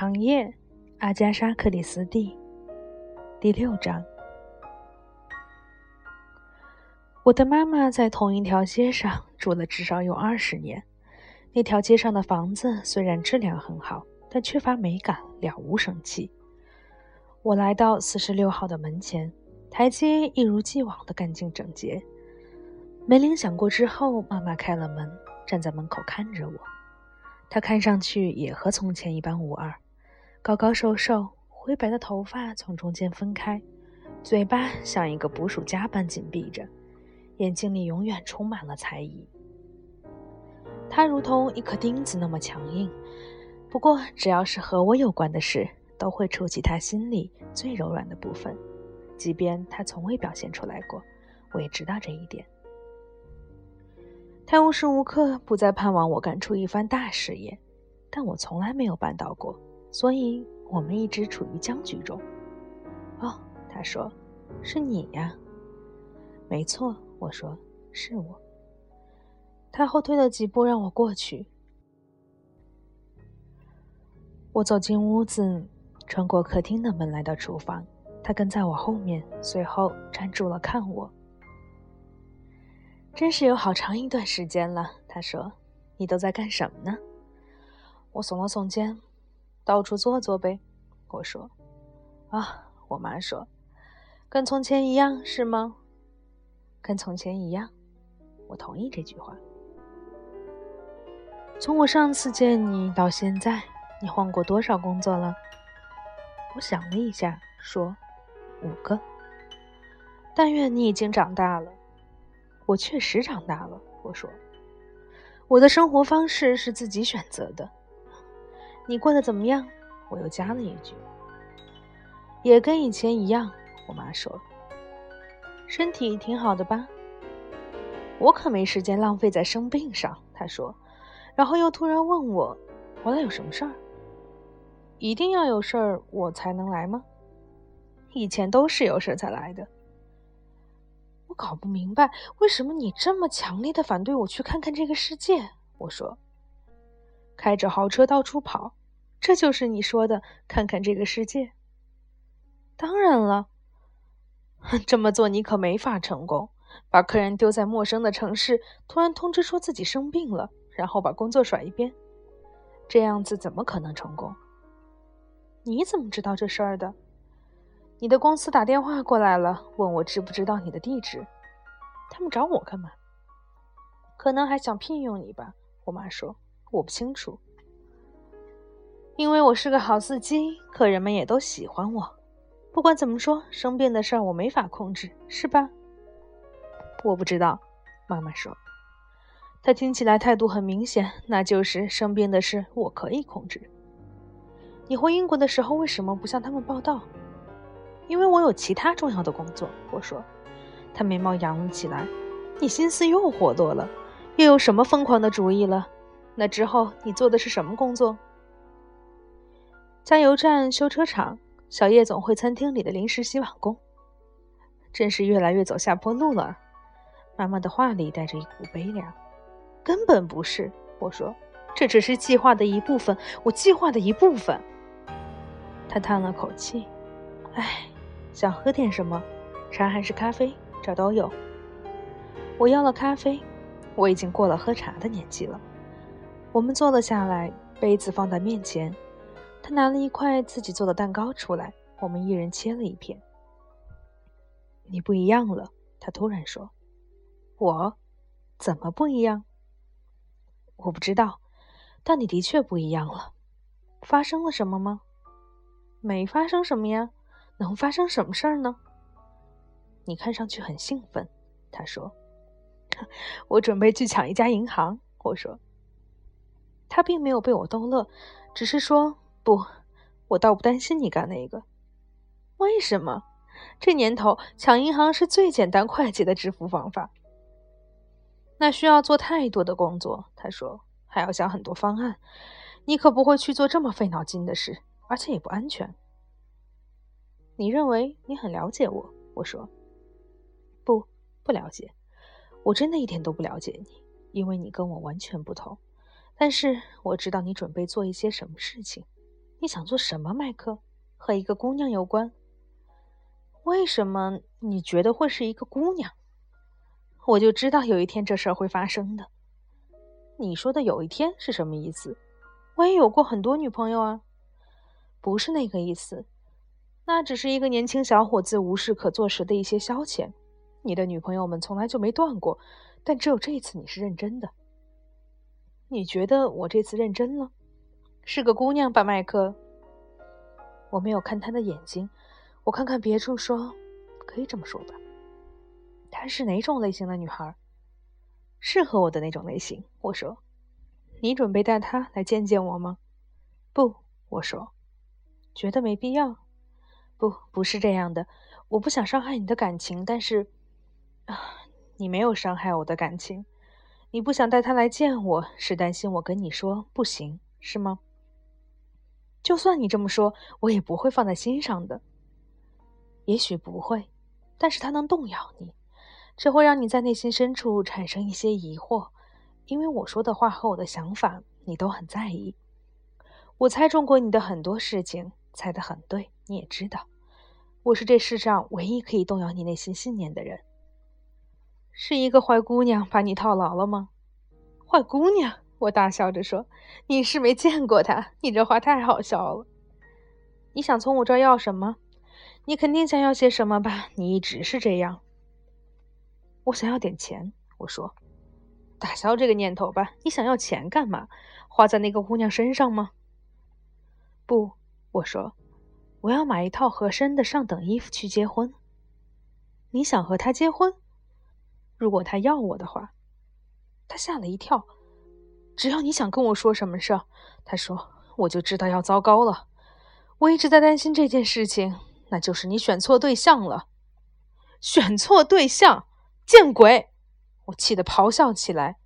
长夜，阿加莎·克里斯蒂，第六章。我的妈妈在同一条街上住了至少有二十年。那条街上的房子虽然质量很好，但缺乏美感，了无生气。我来到四十六号的门前，台阶一如既往的干净整洁。门铃响过之后，妈妈开了门，站在门口看着我。她看上去也和从前一般无二，高高瘦瘦，灰白的头发从中间分开，嘴巴像一个捕鼠夹般紧闭着，眼睛里永远充满了猜疑。他如同一颗钉子那么强硬，不过只要是和我有关的事。都会触及他心里最柔软的部分，即便他从未表现出来过，我也知道这一点。他无时无刻不在盼望我干出一番大事业，但我从来没有办到过，所以我们一直处于僵局中。哦，他说：“是你呀。”没错，我说：“是我。”他后退了几步，让我过去。我走进屋子。穿过客厅的门来到厨房，他跟在我后面，随后站住了看我。真是有好长一段时间了，他说：“你都在干什么呢？”我耸了耸肩，到处坐坐呗。我说：“啊。”我妈说：“跟从前一样是吗？”跟从前一样，我同意这句话。从我上次见你到现在，你换过多少工作了？我想了一下，说：“五个。”但愿你已经长大了。我确实长大了。我说：“我的生活方式是自己选择的。”你过得怎么样？我又加了一句：“也跟以前一样。”我妈说：“身体挺好的吧？”我可没时间浪费在生病上。她说，然后又突然问我：“回来有什么事儿？”一定要有事儿我才能来吗？以前都是有事儿才来的。我搞不明白为什么你这么强烈的反对我去看看这个世界。我说，开着豪车到处跑，这就是你说的看看这个世界？当然了，这么做你可没法成功。把客人丢在陌生的城市，突然通知说自己生病了，然后把工作甩一边，这样子怎么可能成功？你怎么知道这事儿的？你的公司打电话过来了，问我知不知道你的地址。他们找我干嘛？可能还想聘用你吧。我妈说，我不清楚。因为我是个好司机，客人们也都喜欢我。不管怎么说，生病的事儿我没法控制，是吧？我不知道。妈妈说，她听起来态度很明显，那就是生病的事我可以控制。你回英国的时候为什么不向他们报道？因为我有其他重要的工作。我说，他眉毛扬了起来。你心思又活络了，又有什么疯狂的主意了？那之后你做的是什么工作？加油站、修车厂、小夜总会餐厅里的临时洗碗工。真是越来越走下坡路了。妈妈的话里带着一股悲凉。根本不是。我说，这只是计划的一部分。我计划的一部分。他叹了口气，唉，想喝点什么，茶还是咖啡？这都有。我要了咖啡，我已经过了喝茶的年纪了。我们坐了下来，杯子放在面前。他拿了一块自己做的蛋糕出来，我们一人切了一片。你不一样了，他突然说。我，怎么不一样？我不知道，但你的确不一样了。发生了什么吗？没发生什么呀，能发生什么事儿呢？你看上去很兴奋，他说。我准备去抢一家银行，我说。他并没有被我逗乐，只是说不，我倒不担心你干那个。为什么？这年头抢银行是最简单快捷的致富方法。那需要做太多的工作，他说，还要想很多方案，你可不会去做这么费脑筋的事。而且也不安全。你认为你很了解我？我说，不，不了解。我真的一点都不了解你，因为你跟我完全不同。但是我知道你准备做一些什么事情。你想做什么，麦克？和一个姑娘有关？为什么你觉得会是一个姑娘？我就知道有一天这事儿会发生的。你说的有一天是什么意思？我也有过很多女朋友啊，不是那个意思。那只是一个年轻小伙子无事可做时的一些消遣。你的女朋友们从来就没断过，但只有这一次你是认真的。你觉得我这次认真了？是个姑娘吧，麦克？我没有看他的眼睛，我看看别处，说：“可以这么说吧。”她是哪种类型的女孩？适合我的那种类型。我说：“你准备带她来见见我吗？”不，我说：“觉得没必要。”不，不是这样的。我不想伤害你的感情，但是啊，你没有伤害我的感情。你不想带他来见我，是担心我跟你说不行，是吗？就算你这么说，我也不会放在心上的。也许不会，但是他能动摇你。这会让你在内心深处产生一些疑惑，因为我说的话和我的想法你都很在意。我猜中过你的很多事情，猜得很对。你也知道，我是这世上唯一可以动摇你内心信念的人。是一个坏姑娘把你套牢了吗？坏姑娘，我大笑着说：“你是没见过她，你这话太好笑了。你想从我这儿要什么？你肯定想要些什么吧？你一直是这样。”我想要点钱，我说：“打消这个念头吧。你想要钱干嘛？花在那个姑娘身上吗？”不，我说：“我要买一套合身的上等衣服去结婚。”你想和他结婚？如果他要我的话，他吓了一跳。只要你想跟我说什么事，他说，我就知道要糟糕了。我一直在担心这件事情，那就是你选错对象了。选错对象。见鬼！我气得咆哮起来，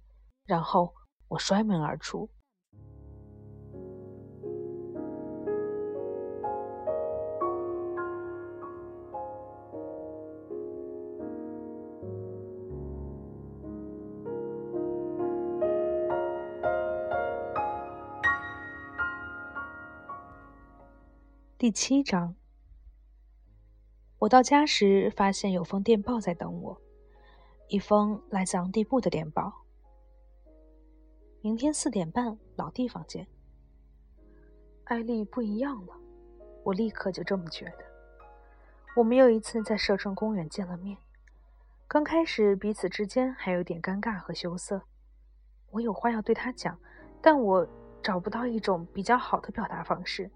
然后我摔门而出。第七章，我到家时发现有封电报在等我。一封来自昂蒂布的电报。明天四点半，老地方见。艾丽不一样了，我立刻就这么觉得。我们又一次在社政公园见了面。刚开始彼此之间还有点尴尬和羞涩。我有话要对他讲，但我找不到一种比较好的表达方式。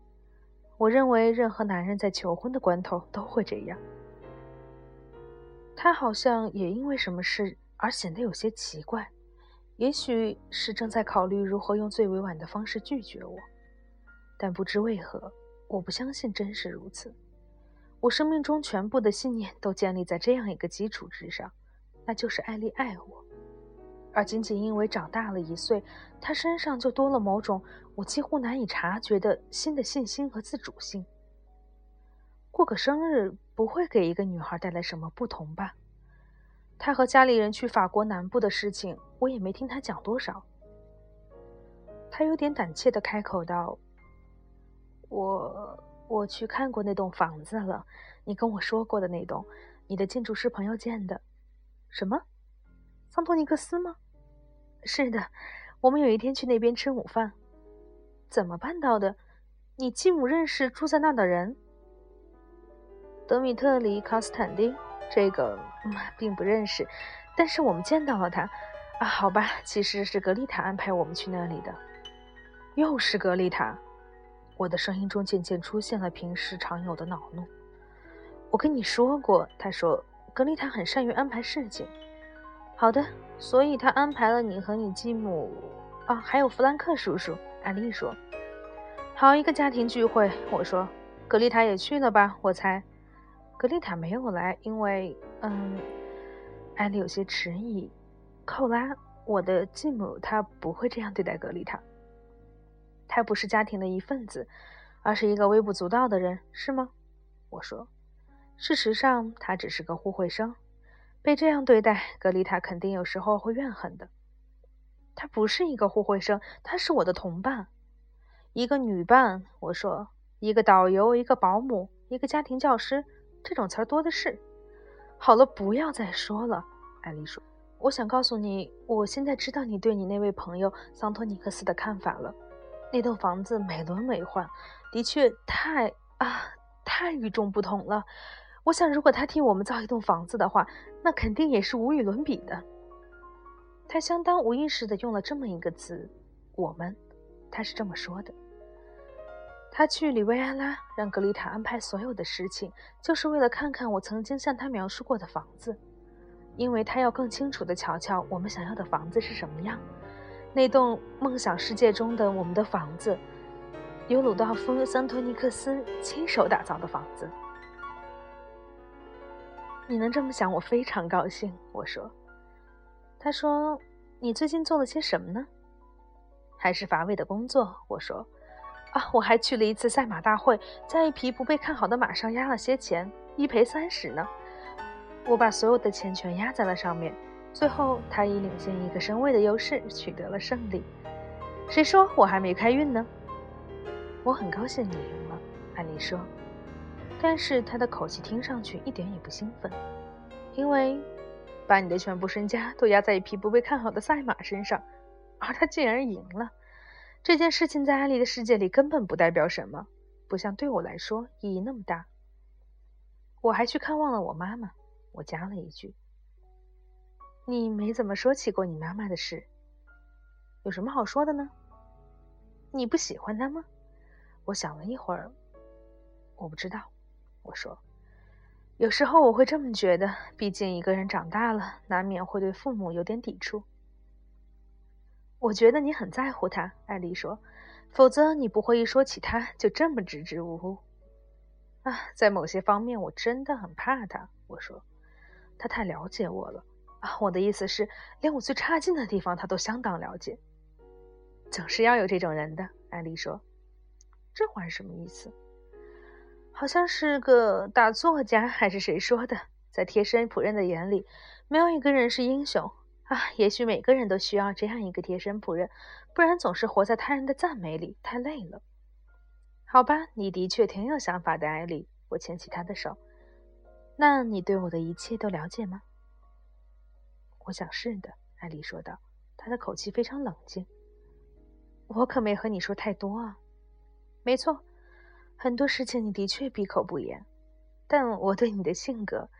我认为任何男人在求婚的关头都会这样。他好像也因为什么事而显得有些奇怪，也许是正在考虑如何用最委婉的方式拒绝我，但不知为何，我不相信真是如此。我生命中全部的信念都建立在这样一个基础之上，那就是艾丽爱我，而仅仅因为长大了一岁，他身上就多了某种我几乎难以察觉的新的信心和自主性。过个生日不会给一个女孩带来什么不同吧？他和家里人去法国南部的事情，我也没听他讲多少。他有点胆怯的开口道：“我我去看过那栋房子了，你跟我说过的那栋，你的建筑师朋友建的。什么？桑托尼克斯吗？是的，我们有一天去那边吃午饭。怎么办到的？你继母认识住在那的人？”德米特里·卡斯坦丁，这个并不认识，但是我们见到了他。啊，好吧，其实是格丽塔安排我们去那里的。又是格丽塔，我的声音中渐渐出现了平时常有的恼怒。我跟你说过，他说格丽塔很善于安排事情。好的，所以他安排了你和你继母。啊，还有弗兰克叔叔。艾丽说：“好一个家庭聚会。”我说：“格丽塔也去了吧？”我猜。格丽塔没有来，因为，嗯，艾丽有些迟疑。寇拉，我的继母，她不会这样对待格丽塔。她不是家庭的一份子，而是一个微不足道的人，是吗？我说，事实上，她只是个互惠生。被这样对待，格丽塔肯定有时候会怨恨的。她不是一个互惠生，她是我的同伴。一个女伴。我说，一个导游，一个保姆，一个家庭教师，这种词儿多的是。好了，不要再说了。艾丽说：“我想告诉你，我现在知道你对你那位朋友桑托尼克斯的看法了。那栋房子美轮美奂，的确太啊，太与众不同了。我想，如果他替我们造一栋房子的话，那肯定也是无与伦比的。”他相当无意识的用了这么一个词，“我们”，他是这么说的。他去里维埃拉，让格丽塔安排所有的事情，就是为了看看我曾经向他描述过的房子，因为他要更清楚的瞧瞧我们想要的房子是什么样。那栋梦想世界中的我们的房子，由鲁道夫·桑托尼克斯亲手打造的房子。你能这么想，我非常高兴。我说。他说：“你最近做了些什么呢？还是乏味的工作？”我说：“啊，我还去了一次赛马大会，在一匹不被看好的马上压了些钱，一赔三十呢。我把所有的钱全压在了上面，最后他以领先一个身位的优势取得了胜利。谁说我还没开运呢？我很高兴你赢了。”安妮说，但是他的口气听上去一点也不兴奋，因为。把你的全部身家都压在一匹不被看好的赛马身上，而他竟然赢了。这件事情在艾丽的世界里根本不代表什么，不像对我来说意义那么大。我还去看望了我妈妈，我加了一句：“你没怎么说起过你妈妈的事，有什么好说的呢？你不喜欢她吗？”我想了一会儿，我不知道。我说。有时候我会这么觉得，毕竟一个人长大了，难免会对父母有点抵触。我觉得你很在乎他，艾丽说，否则你不会一说起他就这么支支吾吾。啊，在某些方面我真的很怕他。我说，他太了解我了。啊，我的意思是，连我最差劲的地方他都相当了解。总是要有这种人的，艾丽说。这话是什么意思？好像是个大作家还是谁说的？在贴身仆人的眼里，没有一个人是英雄啊！也许每个人都需要这样一个贴身仆人，不然总是活在他人的赞美里，太累了。好吧，你的确挺有想法的，艾莉。我牵起他的手。那你对我的一切都了解吗？我想是的，艾莉说道，她的口气非常冷静。我可没和你说太多啊。没错。很多事情你的确闭口不言，但我对你的性格，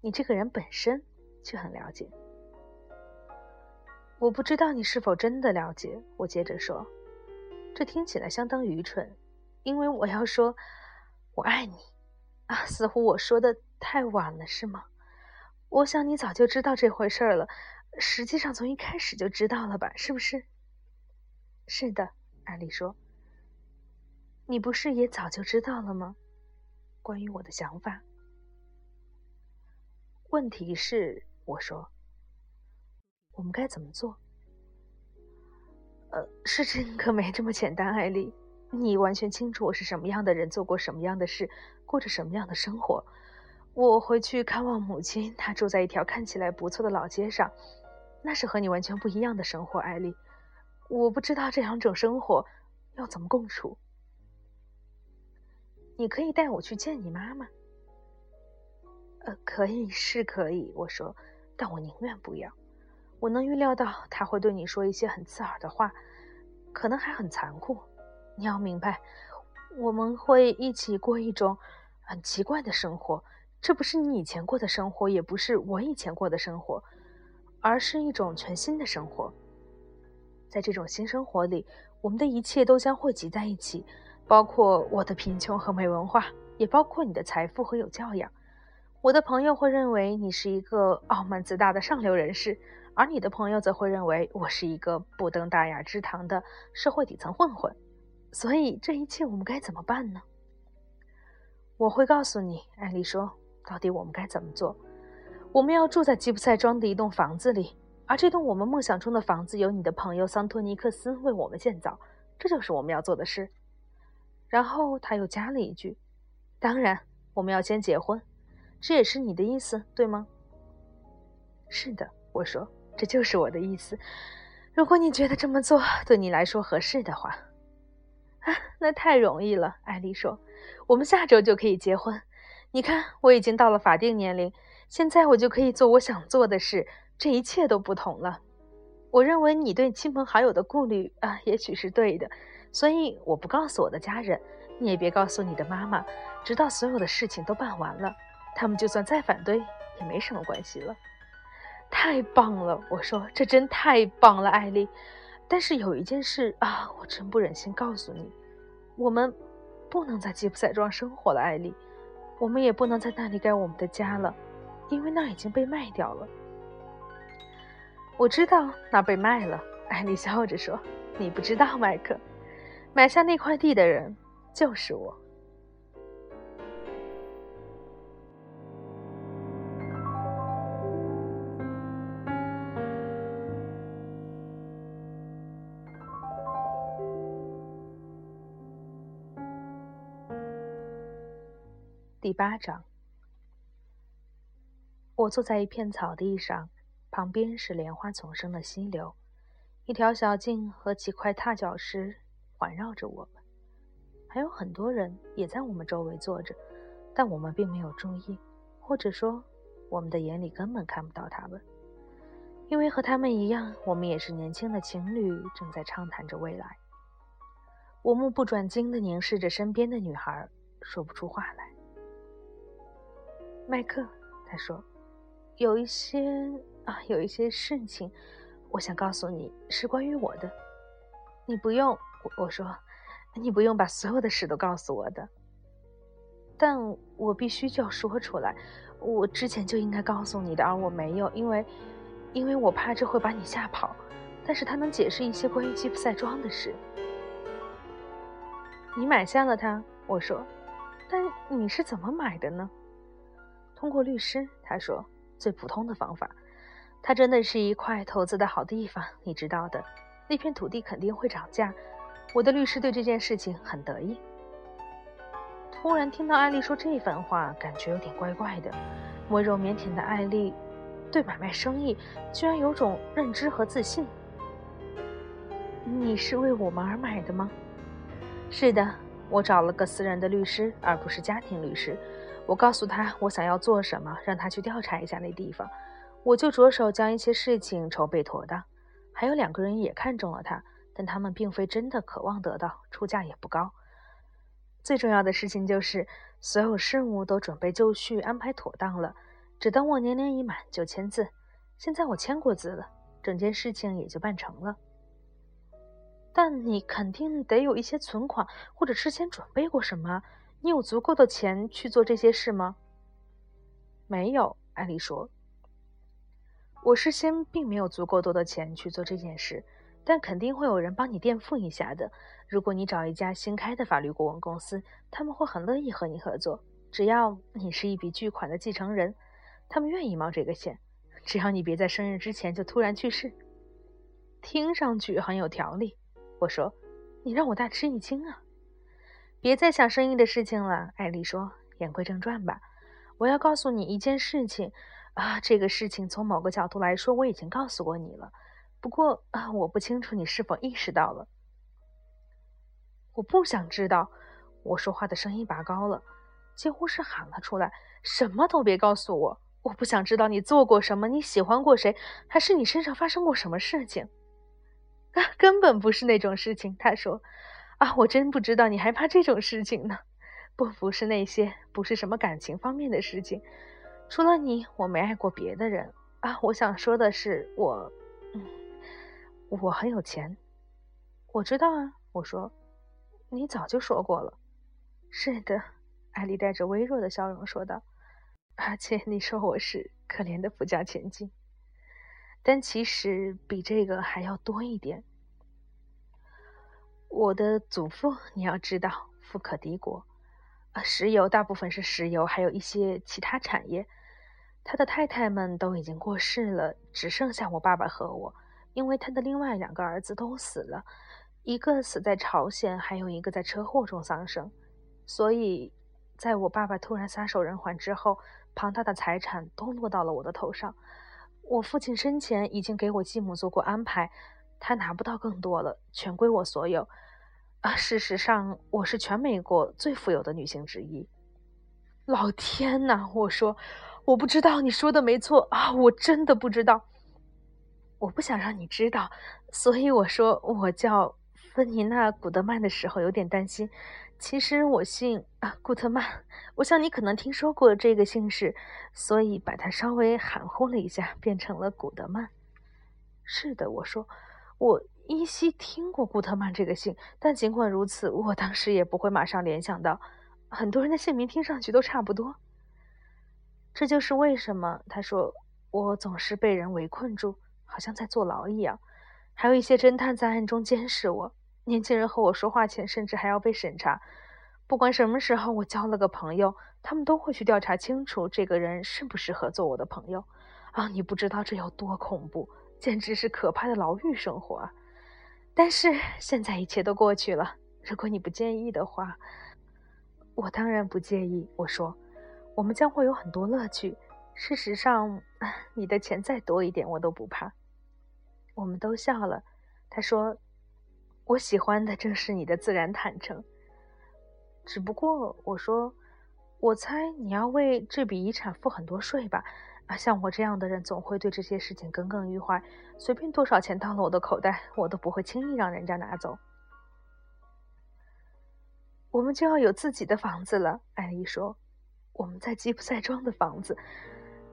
你这个人本身却很了解。我不知道你是否真的了解。我接着说，这听起来相当愚蠢，因为我要说“我爱你”，啊，似乎我说的太晚了，是吗？我想你早就知道这回事了，实际上从一开始就知道了吧？是不是？是的，艾丽说。你不是也早就知道了吗？关于我的想法。问题是，我说，我们该怎么做？呃，事情可没这么简单，艾丽。你完全清楚我是什么样的人，做过什么样的事，过着什么样的生活。我回去看望母亲，她住在一条看起来不错的老街上，那是和你完全不一样的生活，艾丽。我不知道这两种生活要怎么共处。你可以带我去见你妈妈。呃，可以是可以，我说，但我宁愿不要。我能预料到他会对你说一些很刺耳的话，可能还很残酷。你要明白，我们会一起过一种很奇怪的生活，这不是你以前过的生活，也不是我以前过的生活，而是一种全新的生活。在这种新生活里，我们的一切都将汇集在一起。包括我的贫穷和没文化，也包括你的财富和有教养。我的朋友会认为你是一个傲慢自大的上流人士，而你的朋友则会认为我是一个不登大雅之堂的社会底层混混。所以这一切我们该怎么办呢？我会告诉你，艾丽说，到底我们该怎么做。我们要住在吉普赛庄的一栋房子里，而这栋我们梦想中的房子由你的朋友桑托尼克斯为我们建造。这就是我们要做的事。然后他又加了一句：“当然，我们要先结婚，这也是你的意思，对吗？”“是的。”我说，“这就是我的意思。如果你觉得这么做对你来说合适的话。”啊那太容易了，艾丽说。我们下周就可以结婚。你看，我已经到了法定年龄，现在我就可以做我想做的事，这一切都不同了。我认为你对亲朋好友的顾虑啊，也许是对的，所以我不告诉我的家人，你也别告诉你的妈妈，直到所有的事情都办完了，他们就算再反对也没什么关系了。太棒了，我说，这真太棒了，艾丽。但是有一件事啊，我真不忍心告诉你，我们不能在吉普赛庄生活了，艾丽，我们也不能在那里盖我们的家了，因为那已经被卖掉了。我知道那被卖了，艾丽笑着说：“你不知道，麦克，买下那块地的人就是我。”第八章，我坐在一片草地上，旁边是莲花丛生的溪流，一条小径和几块踏脚石环绕着我们，还有很多人也在我们周围坐着，但我们并没有注意，或者说，我们的眼里根本看不到他们，因为和他们一样，我们也是年轻的情侣，正在畅谈着未来。我目不转睛地凝视着身边的女孩，说不出话来。麦克，他说：“有一些啊，有一些事情，我想告诉你，是关于我的。你不用，我说，你不用把所有的事都告诉我的。但我必须就要说出来，我之前就应该告诉你的，而我没有，因为，因为我怕这会把你吓跑。但是它能解释一些关于吉普赛庄的事。你买下了它，我说，但你是怎么买的呢？”通过律师，他说最普通的方法。它真的是一块投资的好地方，你知道的。那片土地肯定会涨价。我的律师对这件事情很得意。突然听到艾丽说这番话，感觉有点怪怪的。温柔腼腆的艾丽，对买卖生意居然有种认知和自信。你是为我们而买的吗？是的，我找了个私人的律师，而不是家庭律师。我告诉他我想要做什么，让他去调查一下那地方。我就着手将一些事情筹备妥当。还有两个人也看中了他，但他们并非真的渴望得到，出价也不高。最重要的事情就是所有事务都准备就绪，安排妥当了，只等我年龄已满就签字。现在我签过字了，整件事情也就办成了。但你肯定得有一些存款，或者之前准备过什么。你有足够的钱去做这些事吗？没有，艾丽说。我事先并没有足够多的钱去做这件事，但肯定会有人帮你垫付一下的。如果你找一家新开的法律顾问公司，他们会很乐意和你合作，只要你是一笔巨款的继承人，他们愿意冒这个险。只要你别在生日之前就突然去世。听上去很有条理，我说。你让我大吃一惊啊！别再想生意的事情了，艾丽说。言归正传吧，我要告诉你一件事情啊。这个事情从某个角度来说，我已经告诉过你了。不过啊，我不清楚你是否意识到了。我不想知道。我说话的声音拔高了，几乎是喊了出来。什么都别告诉我。我不想知道你做过什么，你喜欢过谁，还是你身上发生过什么事情。啊，根本不是那种事情。他说。啊，我真不知道你还怕这种事情呢。不，不是那些，不是什么感情方面的事情。除了你，我没爱过别的人。啊，我想说的是，我，嗯，我很有钱。我知道啊，我说，你早就说过了。是的，艾丽带着微弱的笑容说道。而且你说我是可怜的富家千金，但其实比这个还要多一点。我的祖父，你要知道，富可敌国，啊，石油大部分是石油，还有一些其他产业。他的太太们都已经过世了，只剩下我爸爸和我，因为他的另外两个儿子都死了，一个死在朝鲜，还有一个在车祸中丧生。所以，在我爸爸突然撒手人寰之后，庞大的财产都落到了我的头上。我父亲生前已经给我继母做过安排。他拿不到更多了，全归我所有。啊，事实上，我是全美国最富有的女性之一。老天呐！我说，我不知道你说的没错啊，我真的不知道。我不想让你知道，所以我说我叫芬妮娜·古德曼的时候有点担心。其实我姓啊，古特曼。我想你可能听说过这个姓氏，所以把它稍微含糊了一下，变成了古德曼。是的，我说，我依稀听过古特曼这个姓，但尽管如此，我当时也不会马上联想到。很多人的姓名听上去都差不多。这就是为什么他说我总是被人围困住，好像在坐牢一样。还有一些侦探在暗中监视我。年轻人和我说话前，甚至还要被审查。不管什么时候我交了个朋友，他们都会去调查清楚这个人适不适合做我的朋友。啊，你不知道这有多恐怖，简直是可怕的牢狱生活啊！但是现在一切都过去了，如果你不介意的话，我当然不介意。我说，我们将会有很多乐趣。事实上，你的钱再多一点，我都不怕。我们都笑了。他说：“我喜欢的正是你的自然坦诚。”只不过我说，我猜你要为这笔遗产付很多税吧？啊，像我这样的人总会对这些事情耿耿于怀。随便多少钱到了我的口袋，我都不会轻易让人家拿走。我们就要有自己的房子了，艾丽说。我们在吉普赛庄的房子。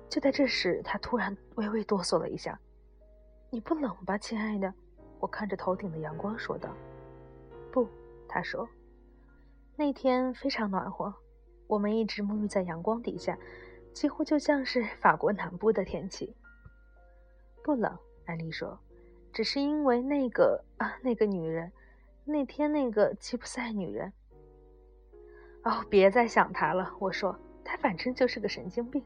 就在这时，他突然微微哆嗦了一下。你不冷吧，亲爱的？我看着头顶的阳光说道。不，他说。那天非常暖和，我们一直沐浴在阳光底下，几乎就像是法国南部的天气。不冷，艾丽说，只是因为那个啊，那个女人，那天那个吉普赛女人。哦，别再想她了，我说，他反正就是个神经病。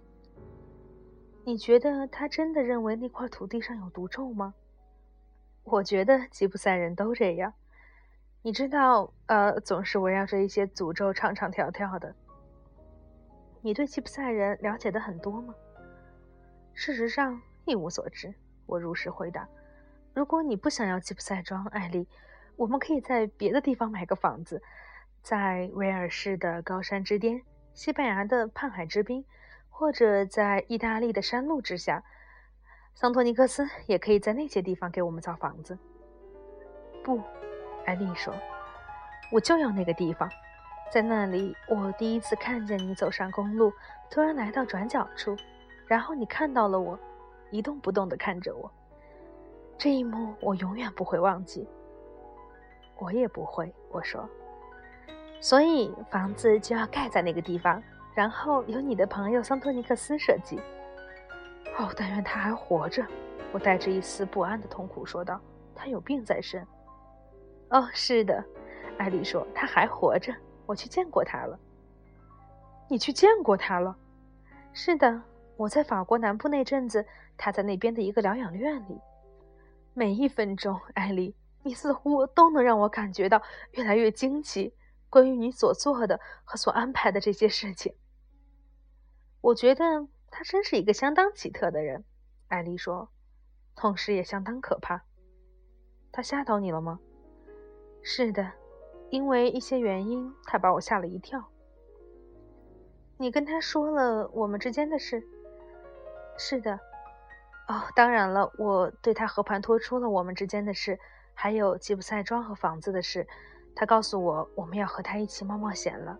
你觉得他真的认为那块土地上有毒咒吗？我觉得吉普赛人都这样。你知道，呃，总是围绕着一些诅咒唱唱跳跳的。你对吉普赛人了解的很多吗？事实上，一无所知。我如实回答。如果你不想要吉普赛庄，艾丽，我们可以在别的地方买个房子，在威尔士的高山之巅，西班牙的畔海之滨，或者在意大利的山路之下。桑托尼克斯也可以在那些地方给我们造房子。不。艾丽说：“我就要那个地方，在那里，我第一次看见你走上公路，突然来到转角处，然后你看到了我，一动不动地看着我。这一幕我永远不会忘记。我也不会。”我说：“所以房子就要盖在那个地方，然后由你的朋友桑托尼克斯设计。哦，但愿他还活着。”我带着一丝不安的痛苦说道：“他有病在身。”哦，是的，艾丽说他还活着。我去见过他了。你去见过他了？是的，我在法国南部那阵子，他在那边的一个疗养院里。每一分钟，艾丽，你似乎都能让我感觉到越来越惊奇，关于你所做的和所安排的这些事情。我觉得他真是一个相当奇特的人，艾丽说，同时也相当可怕。他吓到你了吗？是的，因为一些原因，他把我吓了一跳。你跟他说了我们之间的事？是的。哦，当然了，我对他和盘托出了我们之间的事，还有吉普赛庄和房子的事。他告诉我我们要和他一起冒冒险了，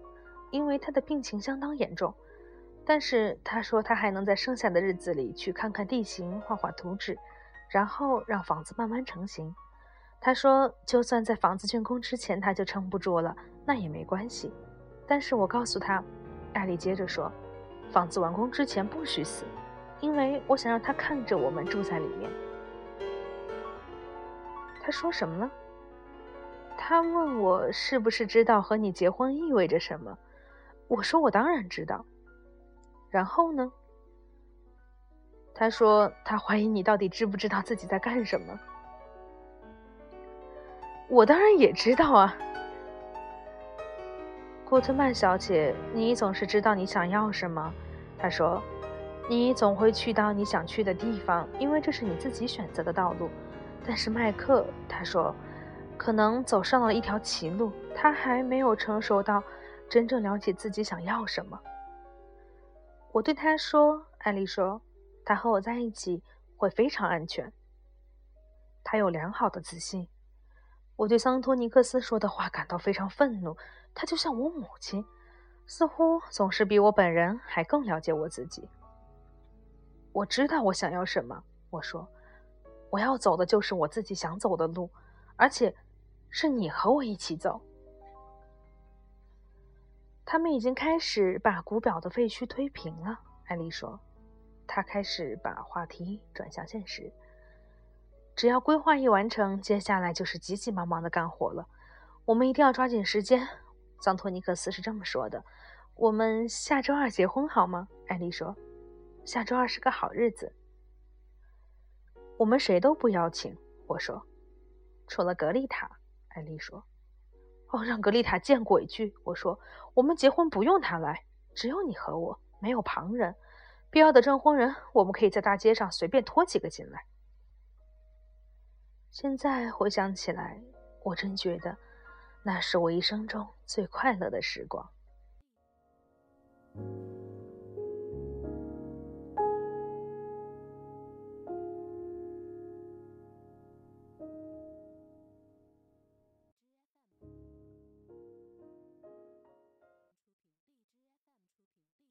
因为他的病情相当严重。但是他说他还能在剩下的日子里去看看地形，画画图纸，然后让房子慢慢成型。他说：“就算在房子竣工之前他就撑不住了，那也没关系。”但是我告诉他，艾丽接着说：“房子完工之前不许死，因为我想让他看着我们住在里面。”他说什么呢？他问我是不是知道和你结婚意味着什么。我说我当然知道。然后呢？他说他怀疑你到底知不知道自己在干什么。我当然也知道啊，古特曼小姐，你总是知道你想要什么。他说：“你总会去到你想去的地方，因为这是你自己选择的道路。”但是麦克，他说：“可能走上了一条歧路。他还没有成熟到真正了解自己想要什么。我对他说：“艾丽说，他和我在一起会非常安全。他有良好的自信。”我对桑托尼克斯说的话感到非常愤怒。他就像我母亲，似乎总是比我本人还更了解我自己。我知道我想要什么。我说：“我要走的就是我自己想走的路，而且是你和我一起走。”他们已经开始把古表的废墟推平了，艾丽说。他开始把话题转向现实。只要规划一完成，接下来就是急急忙忙的干活了。我们一定要抓紧时间。桑托尼克斯是这么说的。我们下周二结婚好吗？艾丽说。下周二是个好日子。我们谁都不邀请，我说。除了格丽塔，艾丽说：“哦，让格丽塔见鬼去！”我说：“我们结婚不用她来，只有你和我，没有旁人。必要的证婚人，我们可以在大街上随便拖几个进来。”现在回想起来，我真觉得那是我一生中最快乐的时光。